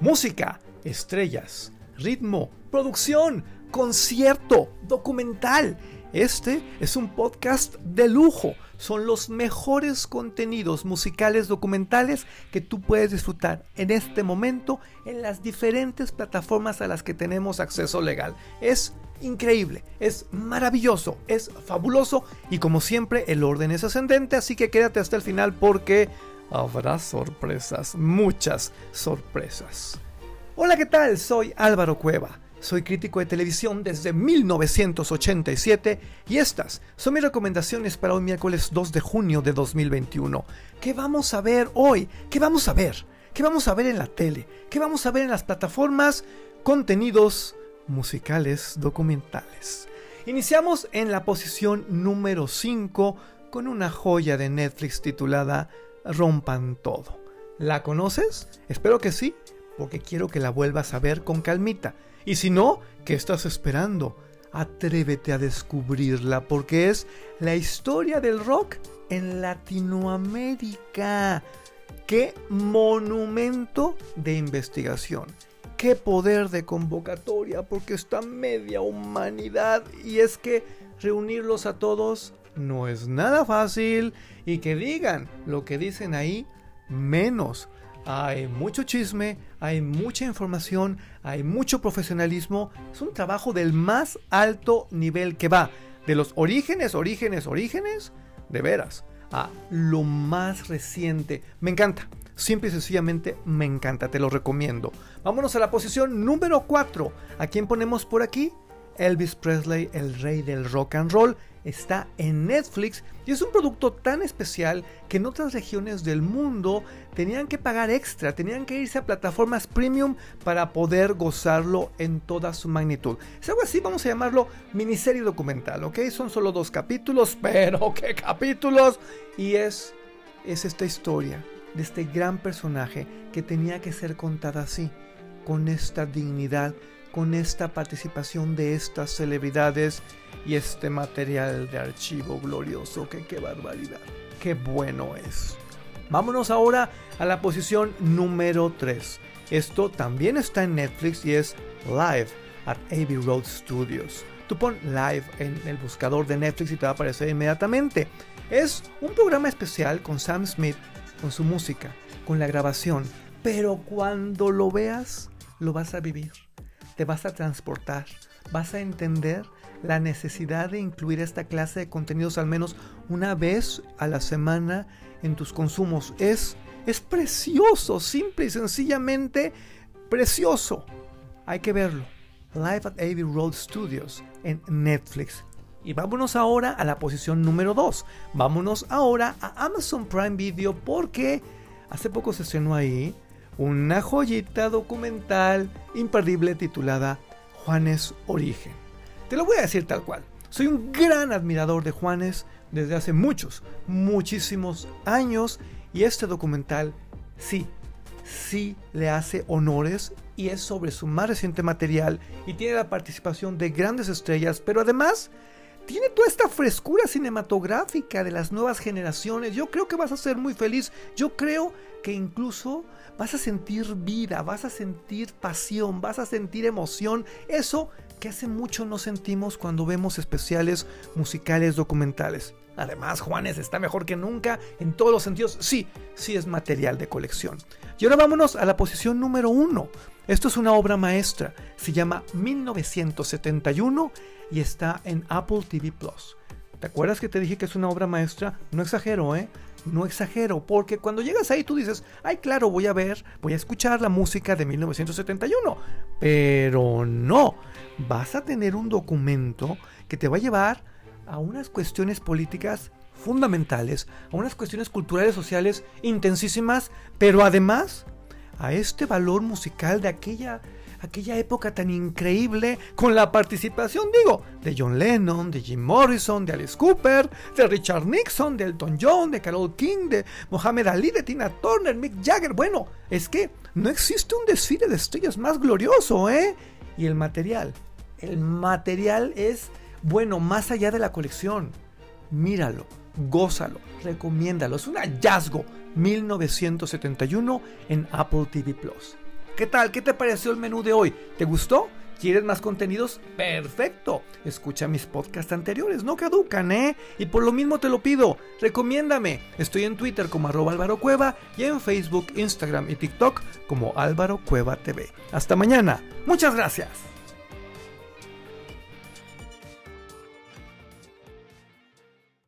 música, estrellas, ritmo, producción, concierto, documental. Este es un podcast de lujo. Son los mejores contenidos musicales documentales que tú puedes disfrutar en este momento en las diferentes plataformas a las que tenemos acceso legal. Es increíble, es maravilloso, es fabuloso y como siempre el orden es ascendente, así que quédate hasta el final porque habrá sorpresas, muchas sorpresas. Hola, ¿qué tal? Soy Álvaro Cueva. Soy crítico de televisión desde 1987 y estas son mis recomendaciones para hoy miércoles 2 de junio de 2021. ¿Qué vamos a ver hoy? ¿Qué vamos a ver? ¿Qué vamos a ver en la tele? ¿Qué vamos a ver en las plataformas? Contenidos musicales documentales. Iniciamos en la posición número 5 con una joya de Netflix titulada Rompan Todo. ¿La conoces? Espero que sí, porque quiero que la vuelvas a ver con calmita. Y si no, ¿qué estás esperando? Atrévete a descubrirla porque es la historia del rock en Latinoamérica. ¡Qué monumento de investigación! ¡Qué poder de convocatoria! Porque está media humanidad y es que reunirlos a todos no es nada fácil y que digan lo que dicen ahí menos hay mucho chisme, hay mucha información, hay mucho profesionalismo. Es un trabajo del más alto nivel que va de los orígenes, orígenes, orígenes, de veras, a lo más reciente. Me encanta. Simple y sencillamente me encanta, te lo recomiendo. Vámonos a la posición número 4. ¿A quién ponemos por aquí? Elvis Presley, el rey del rock and roll, está en Netflix y es un producto tan especial que en otras regiones del mundo tenían que pagar extra, tenían que irse a plataformas premium para poder gozarlo en toda su magnitud. Es algo así, vamos a llamarlo miniserie documental, ¿ok? Son solo dos capítulos, pero ¿qué capítulos? Y es, es esta historia de este gran personaje que tenía que ser contada así, con esta dignidad con esta participación de estas celebridades y este material de archivo glorioso. Que qué barbaridad, qué bueno es. Vámonos ahora a la posición número 3. Esto también está en Netflix y es Live at Abbey Road Studios. Tú pon Live en el buscador de Netflix y te va a aparecer inmediatamente. Es un programa especial con Sam Smith, con su música, con la grabación, pero cuando lo veas, lo vas a vivir te vas a transportar, vas a entender la necesidad de incluir esta clase de contenidos al menos una vez a la semana en tus consumos. Es, es precioso, simple y sencillamente precioso. Hay que verlo. Live at Abbey Road Studios en Netflix. Y vámonos ahora a la posición número 2. Vámonos ahora a Amazon Prime Video porque hace poco se estrenó ahí una joyita documental imperdible titulada Juanes Origen. Te lo voy a decir tal cual. Soy un gran admirador de Juanes desde hace muchos, muchísimos años y este documental sí, sí le hace honores y es sobre su más reciente material y tiene la participación de grandes estrellas, pero además tiene toda esta frescura cinematográfica de las nuevas generaciones. Yo creo que vas a ser muy feliz. Yo creo que incluso vas a sentir vida, vas a sentir pasión, vas a sentir emoción. Eso que hace mucho no sentimos cuando vemos especiales musicales documentales. Además, Juanes está mejor que nunca en todos los sentidos. Sí, sí es material de colección. Y ahora vámonos a la posición número uno. Esto es una obra maestra. Se llama 1971 y está en Apple TV Plus. ¿Te acuerdas que te dije que es una obra maestra? No exagero, ¿eh? No exagero, porque cuando llegas ahí tú dices, ay, claro, voy a ver, voy a escuchar la música de 1971. Pero no, vas a tener un documento que te va a llevar a unas cuestiones políticas fundamentales, a unas cuestiones culturales, sociales intensísimas, pero además a este valor musical de aquella aquella época tan increíble con la participación, digo, de John Lennon, de Jim Morrison, de Alice Cooper, de Richard Nixon, de Elton John, de Carole King, de Mohamed Ali, de Tina Turner, Mick Jagger. Bueno, es que no existe un desfile de estrellas más glorioso, ¿eh? Y el material, el material es bueno más allá de la colección. Míralo, gózalo, recomiéndalo. Es un hallazgo 1971 en Apple TV Plus. ¿Qué tal? ¿Qué te pareció el menú de hoy? ¿Te gustó? ¿Quieres más contenidos? Perfecto. Escucha mis podcasts anteriores, no caducan, ¿eh? Y por lo mismo te lo pido, recomiéndame. Estoy en Twitter como arroba Cueva y en Facebook, Instagram y TikTok como Álvaro Cueva TV. Hasta mañana. Muchas gracias.